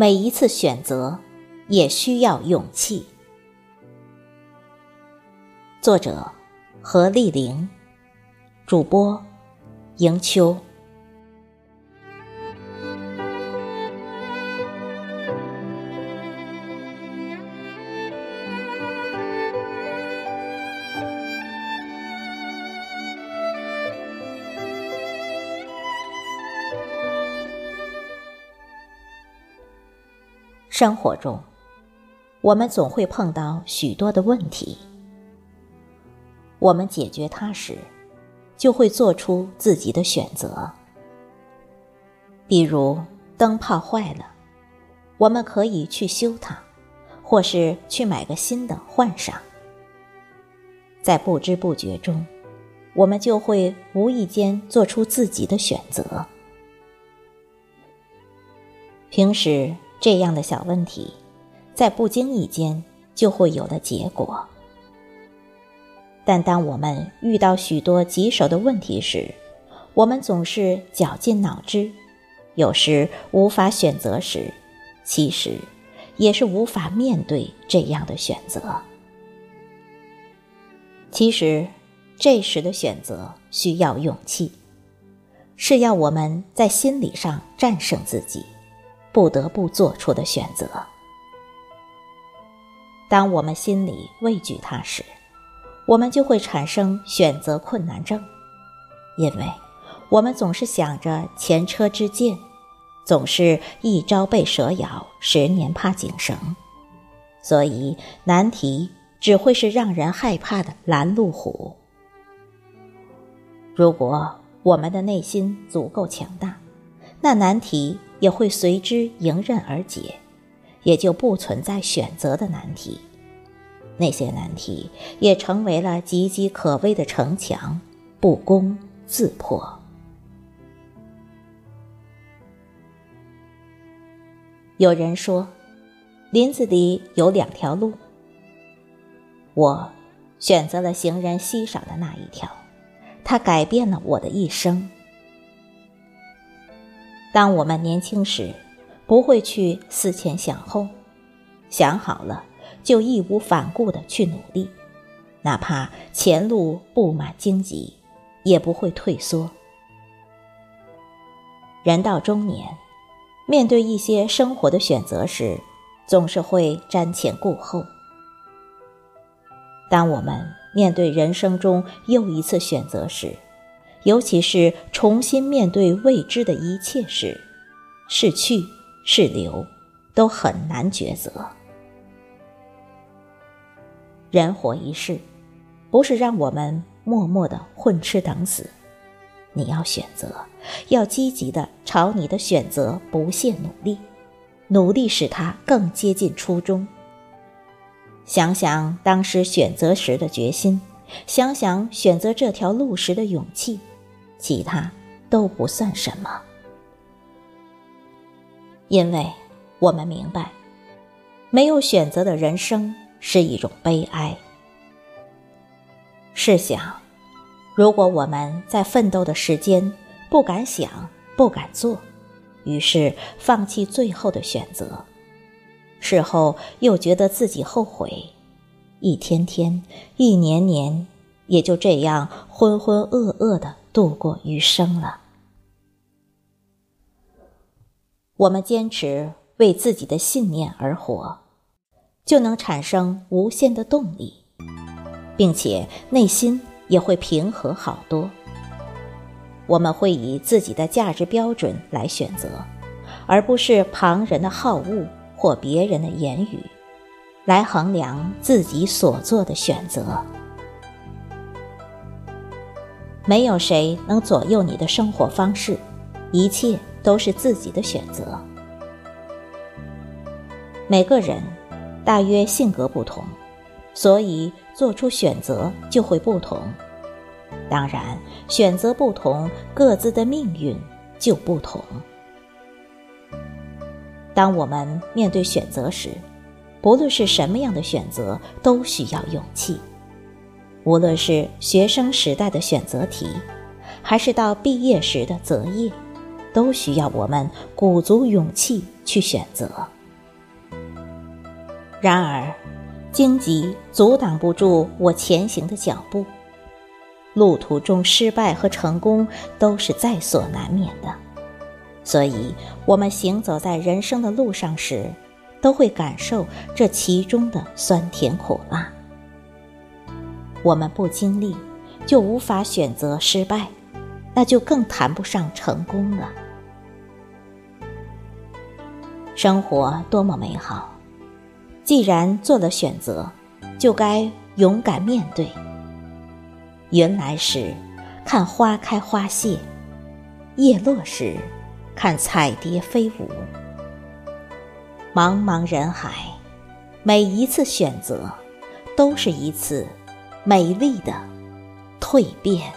每一次选择也需要勇气。作者：何丽玲，主播：迎秋。生活中，我们总会碰到许多的问题。我们解决它时，就会做出自己的选择。比如灯泡坏了，我们可以去修它，或是去买个新的换上。在不知不觉中，我们就会无意间做出自己的选择。平时。这样的小问题，在不经意间就会有了结果。但当我们遇到许多棘手的问题时，我们总是绞尽脑汁，有时无法选择时，其实也是无法面对这样的选择。其实，这时的选择需要勇气，是要我们在心理上战胜自己。不得不做出的选择。当我们心里畏惧它时，我们就会产生选择困难症，因为我们总是想着前车之鉴，总是一朝被蛇咬，十年怕井绳，所以难题只会是让人害怕的拦路虎。如果我们的内心足够强大，那难题。也会随之迎刃而解，也就不存在选择的难题。那些难题也成为了岌岌可危的城墙，不攻自破。有人说，林子里有两条路，我选择了行人稀少的那一条，它改变了我的一生。当我们年轻时，不会去思前想后，想好了就义无反顾的去努力，哪怕前路布满荆棘，也不会退缩。人到中年，面对一些生活的选择时，总是会瞻前顾后。当我们面对人生中又一次选择时，尤其是重新面对未知的一切时，是去是留，都很难抉择。人活一世，不是让我们默默的混吃等死，你要选择，要积极的朝你的选择不懈努力，努力使它更接近初衷。想想当时选择时的决心，想想选择这条路时的勇气。其他都不算什么，因为我们明白，没有选择的人生是一种悲哀。试想，如果我们在奋斗的时间不敢想、不敢做，于是放弃最后的选择，事后又觉得自己后悔，一天天、一年年，也就这样浑浑噩噩的。度过余生了。我们坚持为自己的信念而活，就能产生无限的动力，并且内心也会平和好多。我们会以自己的价值标准来选择，而不是旁人的好恶或别人的言语来衡量自己所做的选择。没有谁能左右你的生活方式，一切都是自己的选择。每个人大约性格不同，所以做出选择就会不同。当然，选择不同，各自的命运就不同。当我们面对选择时，不论是什么样的选择，都需要勇气。无论是学生时代的选择题，还是到毕业时的择业，都需要我们鼓足勇气去选择。然而，荆棘阻挡不住我前行的脚步，路途中失败和成功都是在所难免的。所以，我们行走在人生的路上时，都会感受这其中的酸甜苦辣。我们不经历，就无法选择失败，那就更谈不上成功了。生活多么美好，既然做了选择，就该勇敢面对。云来时，看花开花谢；叶落时，看彩蝶飞舞。茫茫人海，每一次选择，都是一次美丽的蜕变。